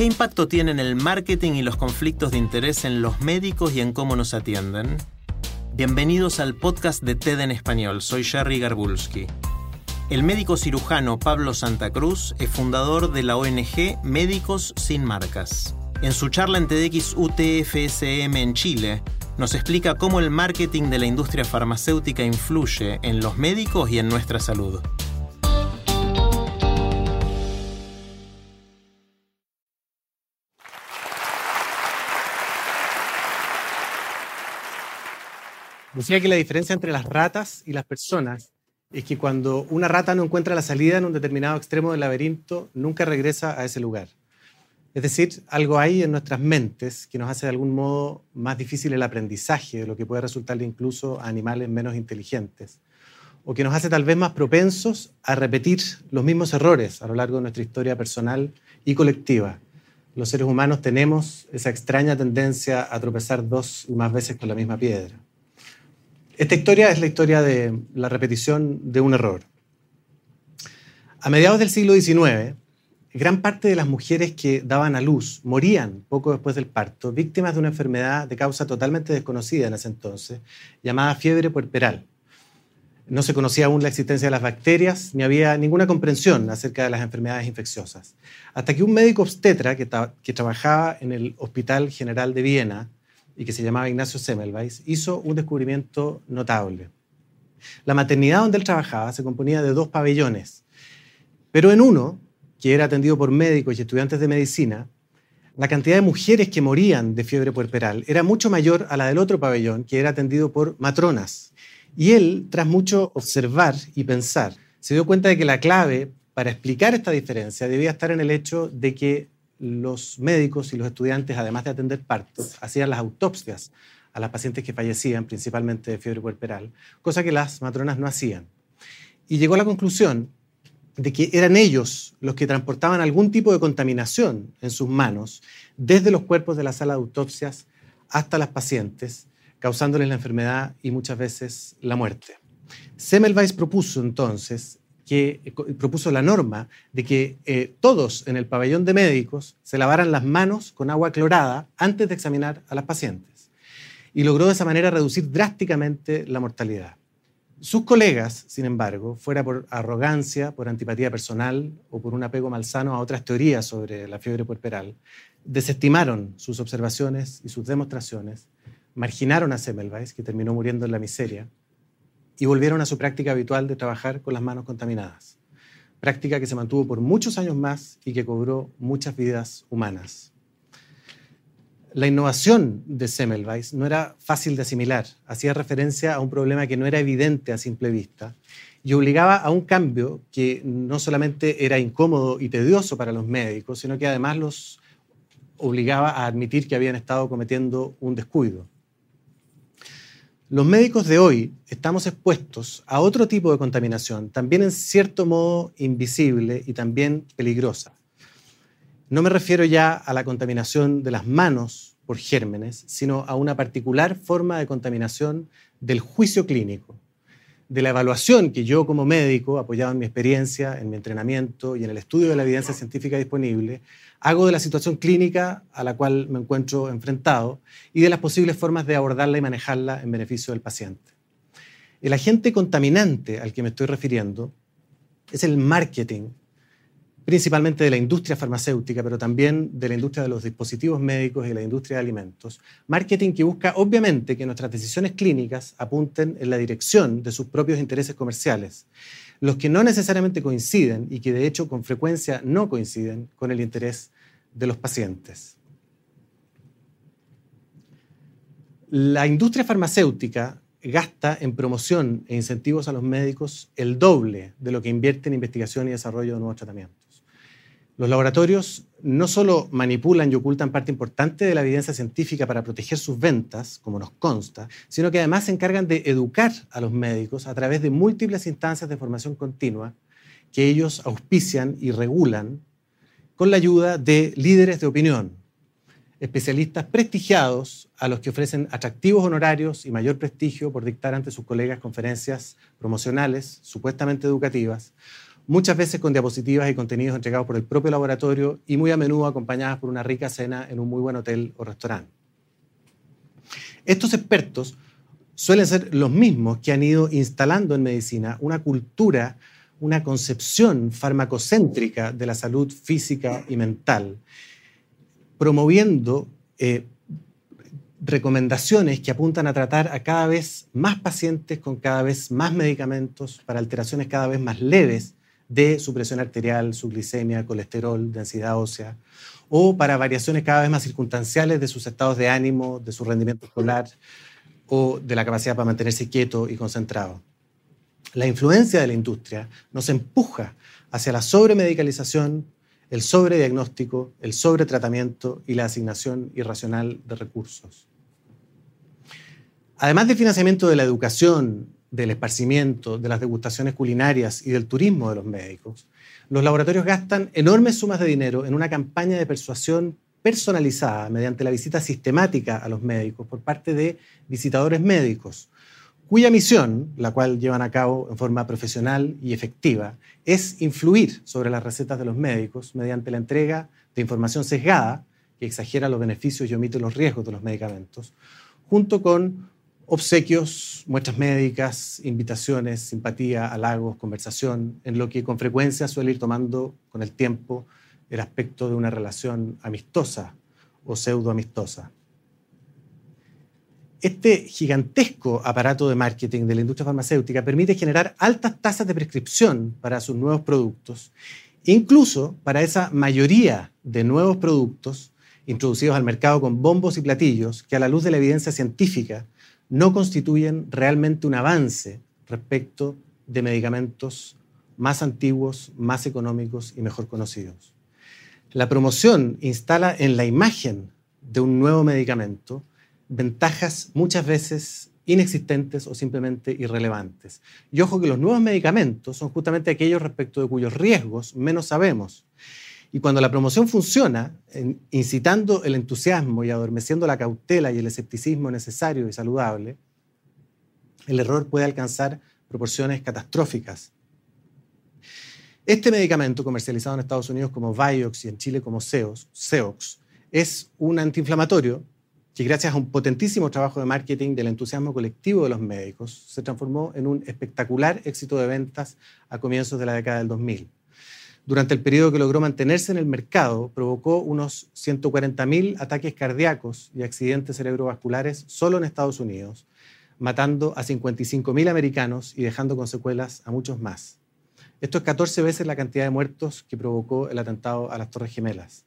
¿Qué impacto tienen el marketing y los conflictos de interés en los médicos y en cómo nos atienden? Bienvenidos al podcast de TED en español. Soy Jerry Garbulski. El médico cirujano Pablo Santa Cruz es fundador de la ONG Médicos Sin Marcas. En su charla en TEDx UTFSM en Chile, nos explica cómo el marketing de la industria farmacéutica influye en los médicos y en nuestra salud. Decía que la diferencia entre las ratas y las personas es que cuando una rata no encuentra la salida en un determinado extremo del laberinto, nunca regresa a ese lugar. Es decir, algo hay en nuestras mentes que nos hace de algún modo más difícil el aprendizaje, de lo que puede resultarle incluso a animales menos inteligentes, o que nos hace tal vez más propensos a repetir los mismos errores a lo largo de nuestra historia personal y colectiva. Los seres humanos tenemos esa extraña tendencia a tropezar dos y más veces con la misma piedra. Esta historia es la historia de la repetición de un error. A mediados del siglo XIX, gran parte de las mujeres que daban a luz morían poco después del parto, víctimas de una enfermedad de causa totalmente desconocida en ese entonces, llamada fiebre puerperal. No se conocía aún la existencia de las bacterias, ni había ninguna comprensión acerca de las enfermedades infecciosas. Hasta que un médico obstetra que, que trabajaba en el Hospital General de Viena, y que se llamaba Ignacio Semmelweis, hizo un descubrimiento notable. La maternidad donde él trabajaba se componía de dos pabellones, pero en uno, que era atendido por médicos y estudiantes de medicina, la cantidad de mujeres que morían de fiebre puerperal era mucho mayor a la del otro pabellón, que era atendido por matronas. Y él, tras mucho observar y pensar, se dio cuenta de que la clave para explicar esta diferencia debía estar en el hecho de que los médicos y los estudiantes, además de atender partos, hacían las autopsias a las pacientes que fallecían, principalmente de fiebre puerperal, cosa que las matronas no hacían. Y llegó a la conclusión de que eran ellos los que transportaban algún tipo de contaminación en sus manos, desde los cuerpos de la sala de autopsias hasta las pacientes, causándoles la enfermedad y muchas veces la muerte. Semmelweis propuso entonces que eh, propuso la norma de que eh, todos en el pabellón de médicos se lavaran las manos con agua clorada antes de examinar a las pacientes. Y logró de esa manera reducir drásticamente la mortalidad. Sus colegas, sin embargo, fuera por arrogancia, por antipatía personal o por un apego malsano a otras teorías sobre la fiebre puerperal, desestimaron sus observaciones y sus demostraciones, marginaron a Semmelweis, que terminó muriendo en la miseria, y volvieron a su práctica habitual de trabajar con las manos contaminadas. Práctica que se mantuvo por muchos años más y que cobró muchas vidas humanas. La innovación de Semmelweis no era fácil de asimilar, hacía referencia a un problema que no era evidente a simple vista y obligaba a un cambio que no solamente era incómodo y tedioso para los médicos, sino que además los obligaba a admitir que habían estado cometiendo un descuido. Los médicos de hoy estamos expuestos a otro tipo de contaminación, también en cierto modo invisible y también peligrosa. No me refiero ya a la contaminación de las manos por gérmenes, sino a una particular forma de contaminación del juicio clínico, de la evaluación que yo como médico, apoyado en mi experiencia, en mi entrenamiento y en el estudio de la evidencia científica disponible, hago de la situación clínica a la cual me encuentro enfrentado y de las posibles formas de abordarla y manejarla en beneficio del paciente. El agente contaminante al que me estoy refiriendo es el marketing principalmente de la industria farmacéutica, pero también de la industria de los dispositivos médicos y la industria de alimentos. Marketing que busca, obviamente, que nuestras decisiones clínicas apunten en la dirección de sus propios intereses comerciales, los que no necesariamente coinciden y que de hecho con frecuencia no coinciden con el interés de los pacientes. La industria farmacéutica gasta en promoción e incentivos a los médicos el doble de lo que invierte en investigación y desarrollo de nuevos tratamientos. Los laboratorios no solo manipulan y ocultan parte importante de la evidencia científica para proteger sus ventas, como nos consta, sino que además se encargan de educar a los médicos a través de múltiples instancias de formación continua que ellos auspician y regulan con la ayuda de líderes de opinión, especialistas prestigiados a los que ofrecen atractivos honorarios y mayor prestigio por dictar ante sus colegas conferencias promocionales, supuestamente educativas, muchas veces con diapositivas y contenidos entregados por el propio laboratorio y muy a menudo acompañadas por una rica cena en un muy buen hotel o restaurante. Estos expertos suelen ser los mismos que han ido instalando en medicina una cultura, una concepción farmacocéntrica de la salud física y mental, promoviendo eh, recomendaciones que apuntan a tratar a cada vez más pacientes con cada vez más medicamentos para alteraciones cada vez más leves de su presión arterial, su glicemia, colesterol, densidad ósea, o para variaciones cada vez más circunstanciales de sus estados de ánimo, de su rendimiento escolar o de la capacidad para mantenerse quieto y concentrado. La influencia de la industria nos empuja hacia la sobremedicalización, el sobrediagnóstico, el sobretratamiento y la asignación irracional de recursos. Además del financiamiento de la educación, del esparcimiento, de las degustaciones culinarias y del turismo de los médicos, los laboratorios gastan enormes sumas de dinero en una campaña de persuasión personalizada mediante la visita sistemática a los médicos por parte de visitadores médicos, cuya misión, la cual llevan a cabo en forma profesional y efectiva, es influir sobre las recetas de los médicos mediante la entrega de información sesgada que exagera los beneficios y omite los riesgos de los medicamentos, junto con obsequios, muestras médicas, invitaciones, simpatía, halagos, conversación, en lo que con frecuencia suele ir tomando con el tiempo el aspecto de una relación amistosa o pseudo amistosa. Este gigantesco aparato de marketing de la industria farmacéutica permite generar altas tasas de prescripción para sus nuevos productos, incluso para esa mayoría de nuevos productos introducidos al mercado con bombos y platillos que a la luz de la evidencia científica no constituyen realmente un avance respecto de medicamentos más antiguos, más económicos y mejor conocidos. La promoción instala en la imagen de un nuevo medicamento ventajas muchas veces inexistentes o simplemente irrelevantes. Y ojo que los nuevos medicamentos son justamente aquellos respecto de cuyos riesgos menos sabemos. Y cuando la promoción funciona, incitando el entusiasmo y adormeciendo la cautela y el escepticismo necesario y saludable, el error puede alcanzar proporciones catastróficas. Este medicamento, comercializado en Estados Unidos como Vioxx y en Chile como Seox, es un antiinflamatorio que gracias a un potentísimo trabajo de marketing del entusiasmo colectivo de los médicos se transformó en un espectacular éxito de ventas a comienzos de la década del 2000 durante el periodo que logró mantenerse en el mercado, provocó unos 140.000 ataques cardíacos y accidentes cerebrovasculares solo en Estados Unidos, matando a 55.000 americanos y dejando con secuelas a muchos más. Esto es 14 veces la cantidad de muertos que provocó el atentado a las Torres Gemelas.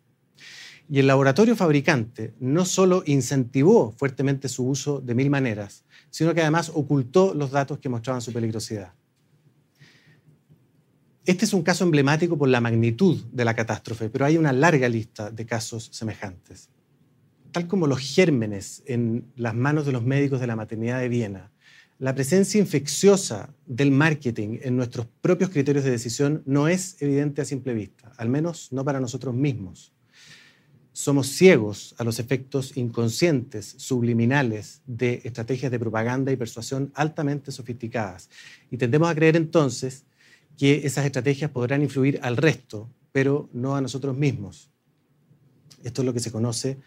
Y el laboratorio fabricante no solo incentivó fuertemente su uso de mil maneras, sino que además ocultó los datos que mostraban su peligrosidad. Este es un caso emblemático por la magnitud de la catástrofe, pero hay una larga lista de casos semejantes. Tal como los gérmenes en las manos de los médicos de la maternidad de Viena, la presencia infecciosa del marketing en nuestros propios criterios de decisión no es evidente a simple vista, al menos no para nosotros mismos. Somos ciegos a los efectos inconscientes, subliminales de estrategias de propaganda y persuasión altamente sofisticadas y tendemos a creer entonces que esas estrategias podrán influir al resto, pero no a nosotros mismos. Esto es lo que se conoce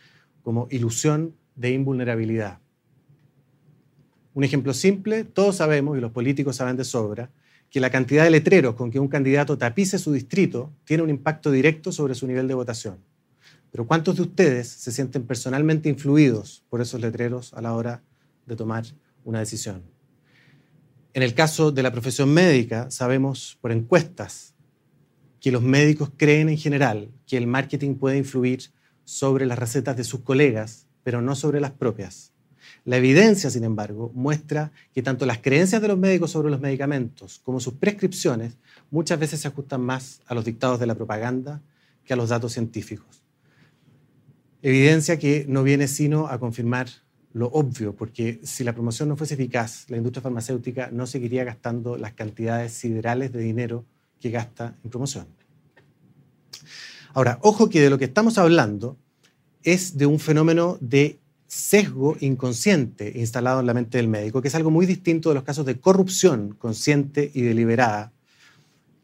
como ilusión de invulnerabilidad. Un ejemplo simple, todos sabemos, y los políticos saben de sobra, que la cantidad de letreros con que un candidato tapice su distrito tiene un impacto directo sobre su nivel de votación. Pero ¿cuántos de ustedes se sienten personalmente influidos por esos letreros a la hora de tomar una decisión? En el caso de la profesión médica, sabemos por encuestas que los médicos creen en general que el marketing puede influir sobre las recetas de sus colegas, pero no sobre las propias. La evidencia, sin embargo, muestra que tanto las creencias de los médicos sobre los medicamentos como sus prescripciones muchas veces se ajustan más a los dictados de la propaganda que a los datos científicos. Evidencia que no viene sino a confirmar lo obvio, porque si la promoción no fuese eficaz, la industria farmacéutica no seguiría gastando las cantidades siderales de dinero que gasta en promoción. Ahora, ojo que de lo que estamos hablando es de un fenómeno de sesgo inconsciente instalado en la mente del médico, que es algo muy distinto de los casos de corrupción consciente y deliberada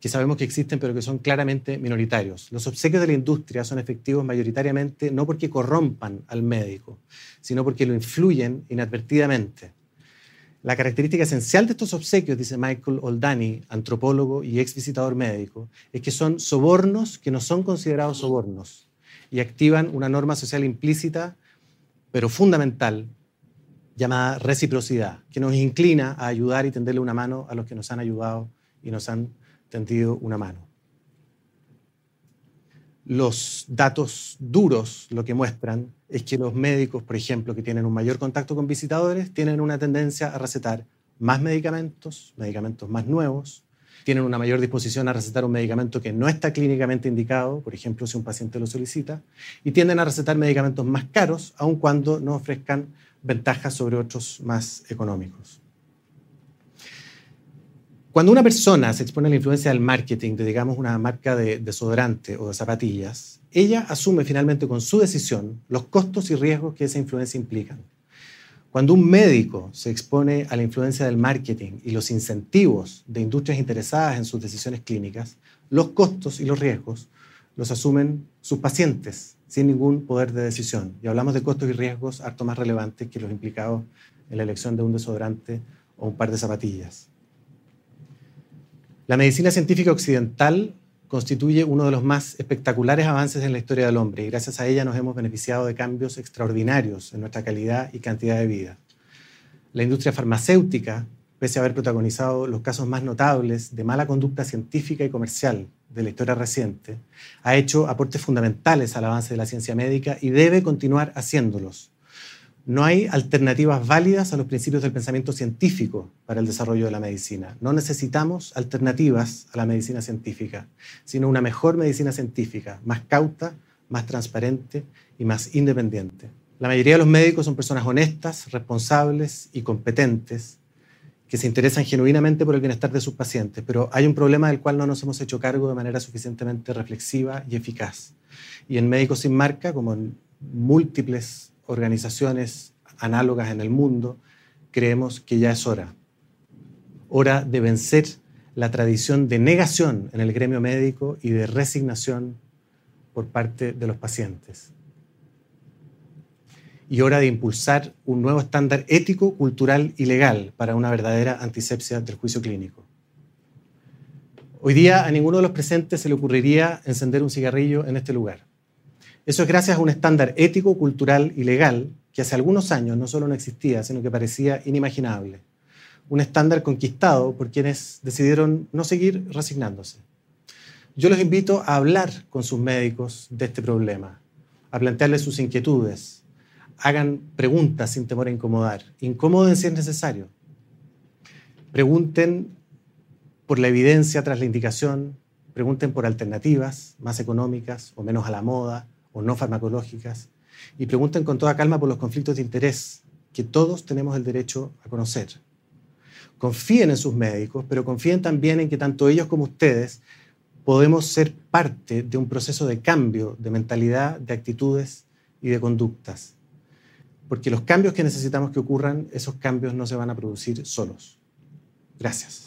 que sabemos que existen, pero que son claramente minoritarios. Los obsequios de la industria son efectivos mayoritariamente no porque corrompan al médico, sino porque lo influyen inadvertidamente. La característica esencial de estos obsequios, dice Michael Oldani, antropólogo y ex visitador médico, es que son sobornos que no son considerados sobornos y activan una norma social implícita, pero fundamental, llamada reciprocidad, que nos inclina a ayudar y tenderle una mano a los que nos han ayudado y nos han tendido una mano. Los datos duros lo que muestran es que los médicos, por ejemplo, que tienen un mayor contacto con visitadores, tienen una tendencia a recetar más medicamentos, medicamentos más nuevos, tienen una mayor disposición a recetar un medicamento que no está clínicamente indicado, por ejemplo, si un paciente lo solicita, y tienden a recetar medicamentos más caros, aun cuando no ofrezcan ventajas sobre otros más económicos. Cuando una persona se expone a la influencia del marketing de, digamos, una marca de desodorante o de zapatillas, ella asume finalmente con su decisión los costos y riesgos que esa influencia implican. Cuando un médico se expone a la influencia del marketing y los incentivos de industrias interesadas en sus decisiones clínicas, los costos y los riesgos los asumen sus pacientes sin ningún poder de decisión. Y hablamos de costos y riesgos harto más relevantes que los implicados en la elección de un desodorante o un par de zapatillas. La medicina científica occidental constituye uno de los más espectaculares avances en la historia del hombre y gracias a ella nos hemos beneficiado de cambios extraordinarios en nuestra calidad y cantidad de vida. La industria farmacéutica, pese a haber protagonizado los casos más notables de mala conducta científica y comercial de la historia reciente, ha hecho aportes fundamentales al avance de la ciencia médica y debe continuar haciéndolos no hay alternativas válidas a los principios del pensamiento científico para el desarrollo de la medicina. No necesitamos alternativas a la medicina científica, sino una mejor medicina científica, más cauta, más transparente y más independiente. La mayoría de los médicos son personas honestas, responsables y competentes que se interesan genuinamente por el bienestar de sus pacientes, pero hay un problema del cual no nos hemos hecho cargo de manera suficientemente reflexiva y eficaz. Y en Médicos sin Marca, como en múltiples organizaciones análogas en el mundo, creemos que ya es hora. Hora de vencer la tradición de negación en el gremio médico y de resignación por parte de los pacientes. Y hora de impulsar un nuevo estándar ético, cultural y legal para una verdadera antisepsia del juicio clínico. Hoy día a ninguno de los presentes se le ocurriría encender un cigarrillo en este lugar. Eso es gracias a un estándar ético, cultural y legal que hace algunos años no solo no existía, sino que parecía inimaginable. Un estándar conquistado por quienes decidieron no seguir resignándose. Yo los invito a hablar con sus médicos de este problema, a plantearles sus inquietudes, hagan preguntas sin temor a incomodar, incomoden si es necesario. Pregunten por la evidencia tras la indicación, pregunten por alternativas más económicas o menos a la moda, o no farmacológicas, y pregunten con toda calma por los conflictos de interés que todos tenemos el derecho a conocer. Confíen en sus médicos, pero confíen también en que tanto ellos como ustedes podemos ser parte de un proceso de cambio de mentalidad, de actitudes y de conductas. Porque los cambios que necesitamos que ocurran, esos cambios no se van a producir solos. Gracias.